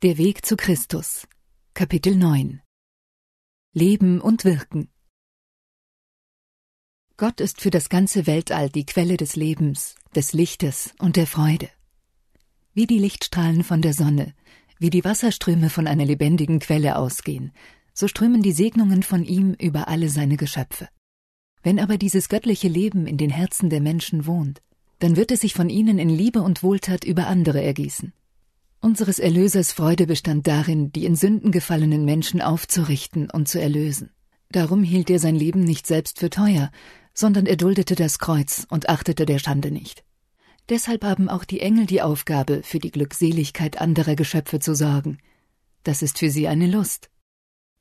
Der Weg zu Christus Kapitel 9 Leben und Wirken Gott ist für das ganze Weltall die Quelle des Lebens, des Lichtes und der Freude. Wie die Lichtstrahlen von der Sonne, wie die Wasserströme von einer lebendigen Quelle ausgehen, so strömen die Segnungen von ihm über alle seine Geschöpfe. Wenn aber dieses göttliche Leben in den Herzen der Menschen wohnt, dann wird es sich von ihnen in Liebe und Wohltat über andere ergießen. Unseres Erlösers Freude bestand darin, die in Sünden gefallenen Menschen aufzurichten und zu erlösen. Darum hielt er sein Leben nicht selbst für teuer, sondern er duldete das Kreuz und achtete der Schande nicht. Deshalb haben auch die Engel die Aufgabe, für die Glückseligkeit anderer Geschöpfe zu sorgen. Das ist für sie eine Lust.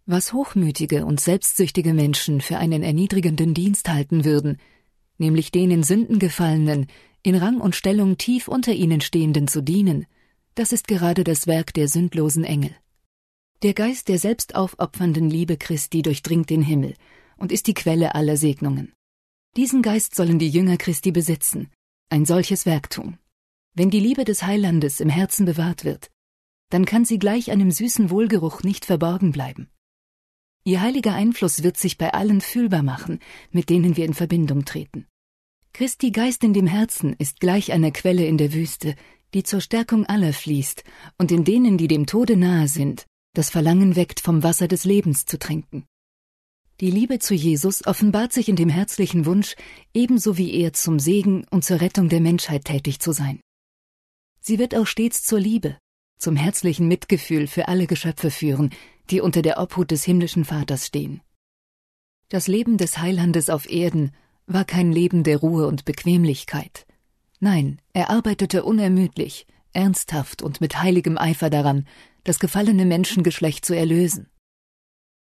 Was hochmütige und selbstsüchtige Menschen für einen erniedrigenden Dienst halten würden, nämlich den in Sünden gefallenen, in Rang und Stellung tief unter ihnen stehenden zu dienen, das ist gerade das Werk der sündlosen Engel. Der Geist der selbstaufopfernden Liebe Christi durchdringt den Himmel und ist die Quelle aller Segnungen. Diesen Geist sollen die Jünger Christi besitzen, ein solches Werk tun. Wenn die Liebe des Heilandes im Herzen bewahrt wird, dann kann sie gleich einem süßen Wohlgeruch nicht verborgen bleiben. Ihr heiliger Einfluss wird sich bei allen fühlbar machen, mit denen wir in Verbindung treten. Christi Geist in dem Herzen ist gleich einer Quelle in der Wüste, die zur Stärkung aller fließt und in denen, die dem Tode nahe sind, das Verlangen weckt, vom Wasser des Lebens zu trinken. Die Liebe zu Jesus offenbart sich in dem herzlichen Wunsch, ebenso wie er zum Segen und zur Rettung der Menschheit tätig zu sein. Sie wird auch stets zur Liebe, zum herzlichen Mitgefühl für alle Geschöpfe führen, die unter der Obhut des himmlischen Vaters stehen. Das Leben des Heilandes auf Erden war kein Leben der Ruhe und Bequemlichkeit, Nein, er arbeitete unermüdlich, ernsthaft und mit heiligem Eifer daran, das gefallene Menschengeschlecht zu erlösen.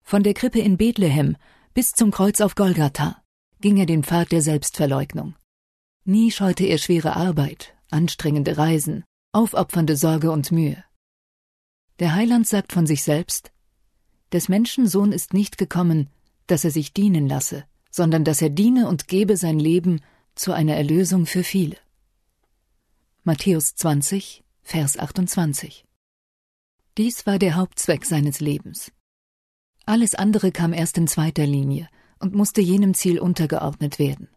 Von der Krippe in Bethlehem bis zum Kreuz auf Golgatha ging er den Pfad der Selbstverleugnung. Nie scheute er schwere Arbeit, anstrengende Reisen, aufopfernde Sorge und Mühe. Der Heiland sagt von sich selbst, des Menschen Sohn ist nicht gekommen, dass er sich dienen lasse, sondern dass er diene und gebe sein Leben zu einer Erlösung für viele. Matthäus 20, Vers 28. Dies war der Hauptzweck seines Lebens. Alles andere kam erst in zweiter Linie und musste jenem Ziel untergeordnet werden.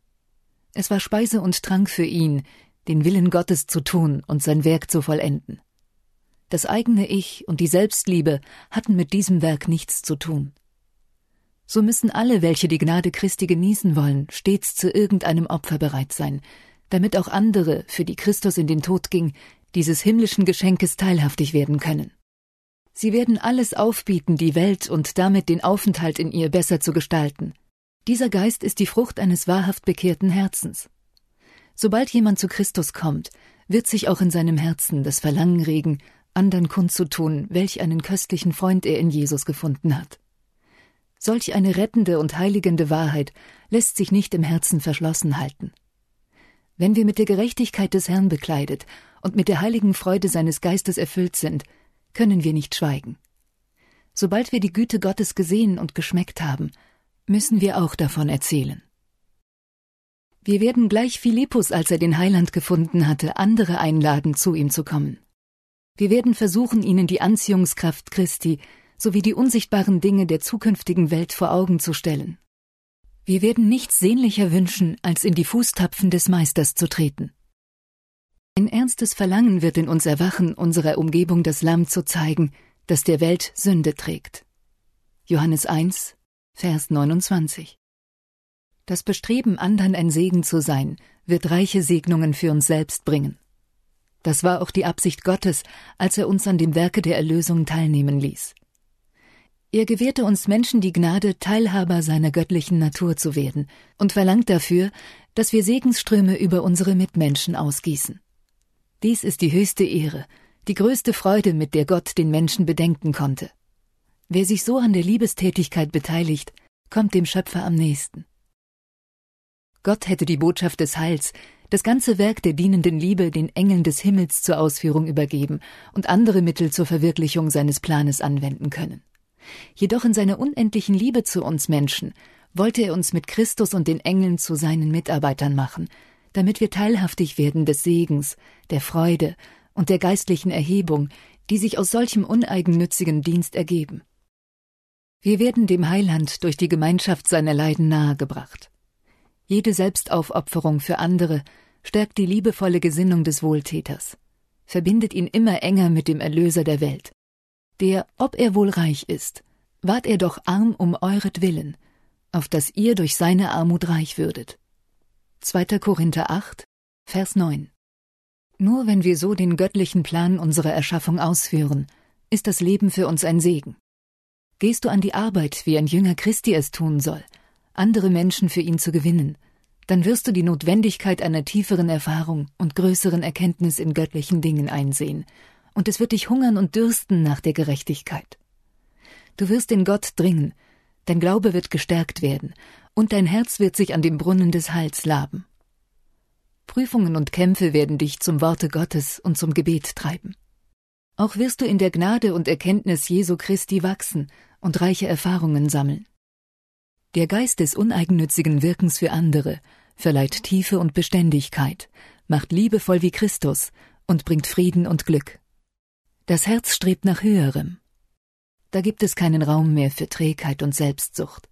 Es war Speise und Trank für ihn, den Willen Gottes zu tun und sein Werk zu vollenden. Das eigene Ich und die Selbstliebe hatten mit diesem Werk nichts zu tun. So müssen alle, welche die Gnade Christi genießen wollen, stets zu irgendeinem Opfer bereit sein, damit auch andere, für die Christus in den Tod ging, dieses himmlischen Geschenkes teilhaftig werden können. Sie werden alles aufbieten, die Welt und damit den Aufenthalt in ihr besser zu gestalten. Dieser Geist ist die Frucht eines wahrhaft bekehrten Herzens. Sobald jemand zu Christus kommt, wird sich auch in seinem Herzen das Verlangen regen, andern kundzutun, welch einen köstlichen Freund er in Jesus gefunden hat. Solch eine rettende und heiligende Wahrheit lässt sich nicht im Herzen verschlossen halten. Wenn wir mit der Gerechtigkeit des Herrn bekleidet und mit der heiligen Freude seines Geistes erfüllt sind, können wir nicht schweigen. Sobald wir die Güte Gottes gesehen und geschmeckt haben, müssen wir auch davon erzählen. Wir werden gleich Philippus, als er den Heiland gefunden hatte, andere einladen, zu ihm zu kommen. Wir werden versuchen, ihnen die Anziehungskraft Christi sowie die unsichtbaren Dinge der zukünftigen Welt vor Augen zu stellen. Wir werden nichts sehnlicher wünschen, als in die Fußtapfen des Meisters zu treten. Ein ernstes Verlangen wird in uns erwachen, unserer Umgebung das Lamm zu zeigen, das der Welt Sünde trägt. Johannes 1, Vers 29. Das Bestreben, anderen ein Segen zu sein, wird reiche Segnungen für uns selbst bringen. Das war auch die Absicht Gottes, als er uns an dem Werke der Erlösung teilnehmen ließ. Er gewährte uns Menschen die Gnade, Teilhaber seiner göttlichen Natur zu werden und verlangt dafür, dass wir Segensströme über unsere Mitmenschen ausgießen. Dies ist die höchste Ehre, die größte Freude, mit der Gott den Menschen bedenken konnte. Wer sich so an der Liebestätigkeit beteiligt, kommt dem Schöpfer am nächsten. Gott hätte die Botschaft des Heils, das ganze Werk der dienenden Liebe den Engeln des Himmels zur Ausführung übergeben und andere Mittel zur Verwirklichung seines Planes anwenden können. Jedoch in seiner unendlichen Liebe zu uns Menschen wollte er uns mit Christus und den Engeln zu seinen Mitarbeitern machen, damit wir teilhaftig werden des Segens, der Freude und der geistlichen Erhebung, die sich aus solchem uneigennützigen Dienst ergeben. Wir werden dem Heiland durch die Gemeinschaft seiner Leiden nahegebracht. Jede Selbstaufopferung für andere stärkt die liebevolle Gesinnung des Wohltäters, verbindet ihn immer enger mit dem Erlöser der Welt. Der, ob er wohl reich ist, ward er doch arm um euretwillen, auf dass ihr durch seine Armut reich würdet. 2. Korinther 8, Vers 9. Nur wenn wir so den göttlichen Plan unserer Erschaffung ausführen, ist das Leben für uns ein Segen. Gehst du an die Arbeit, wie ein Jünger Christi es tun soll, andere Menschen für ihn zu gewinnen, dann wirst du die Notwendigkeit einer tieferen Erfahrung und größeren Erkenntnis in göttlichen Dingen einsehen, und es wird dich hungern und dürsten nach der Gerechtigkeit. Du wirst in Gott dringen, dein Glaube wird gestärkt werden, und dein Herz wird sich an dem Brunnen des Heils laben. Prüfungen und Kämpfe werden dich zum Worte Gottes und zum Gebet treiben. Auch wirst du in der Gnade und Erkenntnis Jesu Christi wachsen und reiche Erfahrungen sammeln. Der Geist des uneigennützigen Wirkens für andere verleiht Tiefe und Beständigkeit, macht liebevoll wie Christus und bringt Frieden und Glück. Das Herz strebt nach Höherem. Da gibt es keinen Raum mehr für Trägheit und Selbstsucht.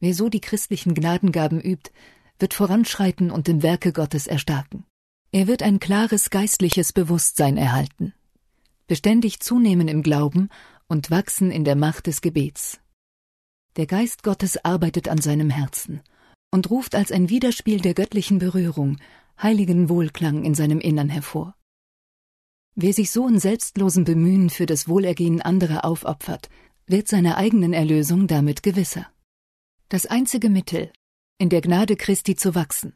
Wer so die christlichen Gnadengaben übt, wird voranschreiten und im Werke Gottes erstarken. Er wird ein klares geistliches Bewusstsein erhalten, beständig zunehmen im Glauben und wachsen in der Macht des Gebets. Der Geist Gottes arbeitet an seinem Herzen und ruft als ein Widerspiel der göttlichen Berührung heiligen Wohlklang in seinem Innern hervor. Wer sich so in selbstlosem Bemühen für das Wohlergehen anderer aufopfert, wird seiner eigenen Erlösung damit gewisser. Das einzige Mittel, in der Gnade Christi zu wachsen,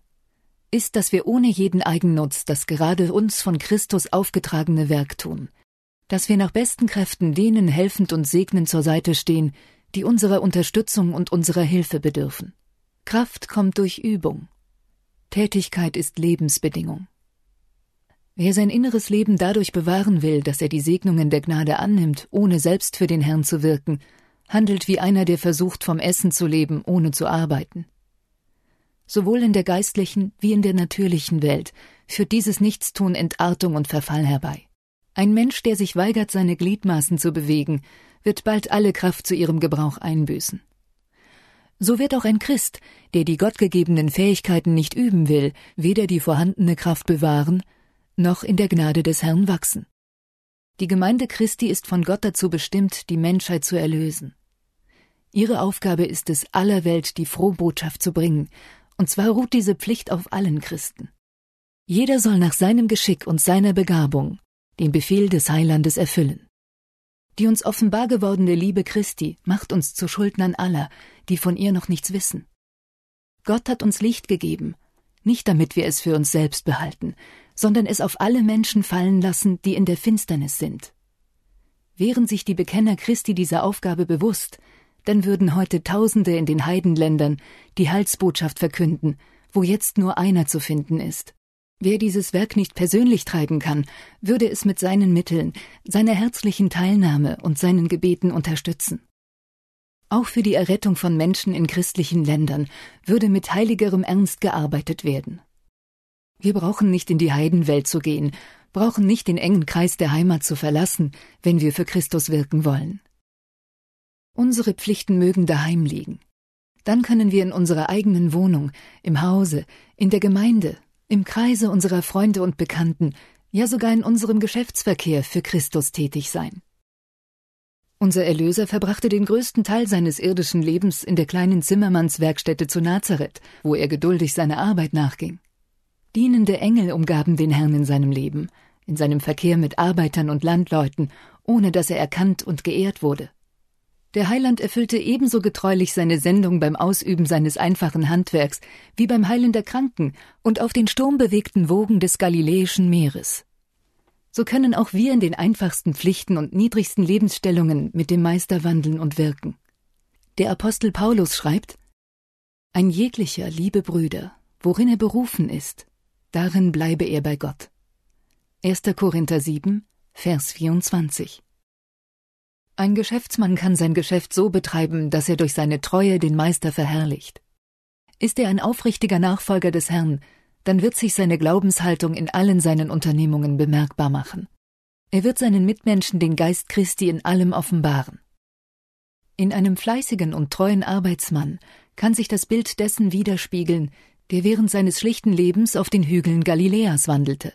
ist, dass wir ohne jeden Eigennutz das gerade uns von Christus aufgetragene Werk tun, dass wir nach besten Kräften denen helfend und segnend zur Seite stehen, die unserer Unterstützung und unserer Hilfe bedürfen. Kraft kommt durch Übung. Tätigkeit ist Lebensbedingung. Wer sein inneres Leben dadurch bewahren will, dass er die Segnungen der Gnade annimmt, ohne selbst für den Herrn zu wirken, handelt wie einer, der versucht, vom Essen zu leben, ohne zu arbeiten. Sowohl in der geistlichen wie in der natürlichen Welt führt dieses Nichtstun Entartung und Verfall herbei. Ein Mensch, der sich weigert, seine Gliedmaßen zu bewegen, wird bald alle Kraft zu ihrem Gebrauch einbüßen. So wird auch ein Christ, der die gottgegebenen Fähigkeiten nicht üben will, weder die vorhandene Kraft bewahren, noch in der Gnade des Herrn wachsen. Die Gemeinde Christi ist von Gott dazu bestimmt, die Menschheit zu erlösen. Ihre Aufgabe ist es, aller Welt die Frohbotschaft zu bringen, und zwar ruht diese Pflicht auf allen Christen. Jeder soll nach seinem Geschick und seiner Begabung den Befehl des Heilandes erfüllen. Die uns offenbar gewordene Liebe Christi macht uns zu Schuldnern aller, die von ihr noch nichts wissen. Gott hat uns Licht gegeben, nicht damit wir es für uns selbst behalten, sondern es auf alle Menschen fallen lassen, die in der Finsternis sind. Wären sich die Bekenner Christi dieser Aufgabe bewusst, dann würden heute Tausende in den Heidenländern die Heilsbotschaft verkünden, wo jetzt nur einer zu finden ist. Wer dieses Werk nicht persönlich treiben kann, würde es mit seinen Mitteln, seiner herzlichen Teilnahme und seinen Gebeten unterstützen. Auch für die Errettung von Menschen in christlichen Ländern würde mit heiligerem Ernst gearbeitet werden. Wir brauchen nicht in die Heidenwelt zu gehen, brauchen nicht den engen Kreis der Heimat zu verlassen, wenn wir für Christus wirken wollen. Unsere Pflichten mögen daheim liegen. Dann können wir in unserer eigenen Wohnung, im Hause, in der Gemeinde, im Kreise unserer Freunde und Bekannten, ja sogar in unserem Geschäftsverkehr für Christus tätig sein. Unser Erlöser verbrachte den größten Teil seines irdischen Lebens in der kleinen Zimmermannswerkstätte zu Nazareth, wo er geduldig seiner Arbeit nachging. Dienende Engel umgaben den Herrn in seinem Leben, in seinem Verkehr mit Arbeitern und Landleuten, ohne dass er erkannt und geehrt wurde. Der Heiland erfüllte ebenso getreulich seine Sendung beim Ausüben seines einfachen Handwerks wie beim Heilen der Kranken und auf den sturmbewegten Wogen des Galiläischen Meeres. So können auch wir in den einfachsten Pflichten und niedrigsten Lebensstellungen mit dem Meister wandeln und wirken. Der Apostel Paulus schreibt Ein jeglicher, liebe Brüder, worin er berufen ist, darin bleibe er bei Gott. 1. Korinther 7, Vers 24 ein Geschäftsmann kann sein Geschäft so betreiben, dass er durch seine Treue den Meister verherrlicht. Ist er ein aufrichtiger Nachfolger des Herrn, dann wird sich seine Glaubenshaltung in allen seinen Unternehmungen bemerkbar machen. Er wird seinen Mitmenschen den Geist Christi in allem offenbaren. In einem fleißigen und treuen Arbeitsmann kann sich das Bild dessen widerspiegeln, der während seines schlichten Lebens auf den Hügeln Galiläas wandelte.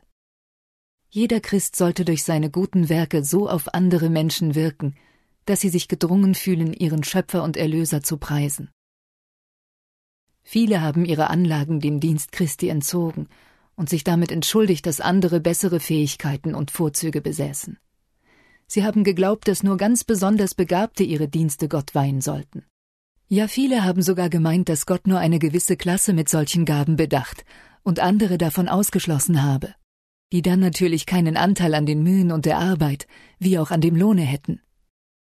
Jeder Christ sollte durch seine guten Werke so auf andere Menschen wirken, dass sie sich gedrungen fühlen, ihren Schöpfer und Erlöser zu preisen. Viele haben ihre Anlagen dem Dienst Christi entzogen und sich damit entschuldigt, dass andere bessere Fähigkeiten und Vorzüge besäßen. Sie haben geglaubt, dass nur ganz besonders Begabte ihre Dienste Gott weihen sollten. Ja, viele haben sogar gemeint, dass Gott nur eine gewisse Klasse mit solchen Gaben bedacht und andere davon ausgeschlossen habe, die dann natürlich keinen Anteil an den Mühen und der Arbeit, wie auch an dem Lohne hätten.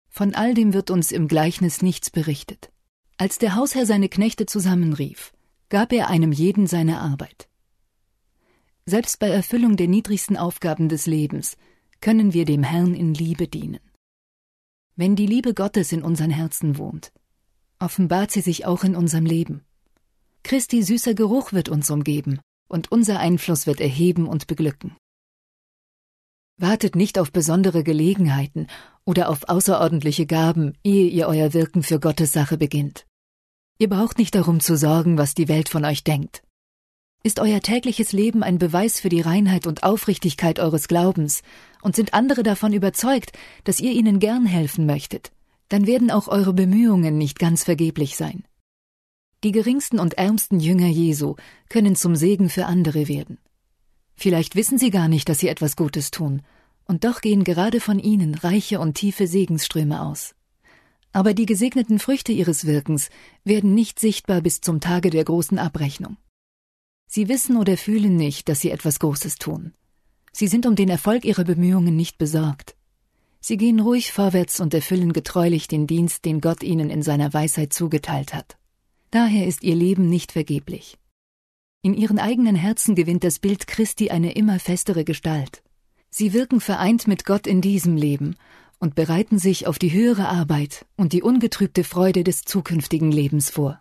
Von all dem wird uns im Gleichnis nichts berichtet. Als der Hausherr seine Knechte zusammenrief, gab er einem jeden seine Arbeit. Selbst bei Erfüllung der niedrigsten Aufgaben des Lebens können wir dem Herrn in Liebe dienen. Wenn die Liebe Gottes in unseren Herzen wohnt, offenbart sie sich auch in unserem Leben. Christi süßer Geruch wird uns umgeben, und unser Einfluss wird erheben und beglücken. Wartet nicht auf besondere Gelegenheiten oder auf außerordentliche Gaben, ehe ihr euer Wirken für Gottes Sache beginnt. Ihr braucht nicht darum zu sorgen, was die Welt von euch denkt. Ist euer tägliches Leben ein Beweis für die Reinheit und Aufrichtigkeit eures Glaubens, und sind andere davon überzeugt, dass ihr ihnen gern helfen möchtet, dann werden auch eure Bemühungen nicht ganz vergeblich sein. Die geringsten und ärmsten Jünger Jesu können zum Segen für andere werden. Vielleicht wissen sie gar nicht, dass sie etwas Gutes tun, und doch gehen gerade von ihnen reiche und tiefe Segensströme aus. Aber die gesegneten Früchte ihres Wirkens werden nicht sichtbar bis zum Tage der großen Abrechnung. Sie wissen oder fühlen nicht, dass sie etwas Großes tun. Sie sind um den Erfolg ihrer Bemühungen nicht besorgt. Sie gehen ruhig vorwärts und erfüllen getreulich den Dienst, den Gott ihnen in seiner Weisheit zugeteilt hat. Daher ist ihr Leben nicht vergeblich. In ihren eigenen Herzen gewinnt das Bild Christi eine immer festere Gestalt. Sie wirken vereint mit Gott in diesem Leben und bereiten sich auf die höhere Arbeit und die ungetrübte Freude des zukünftigen Lebens vor.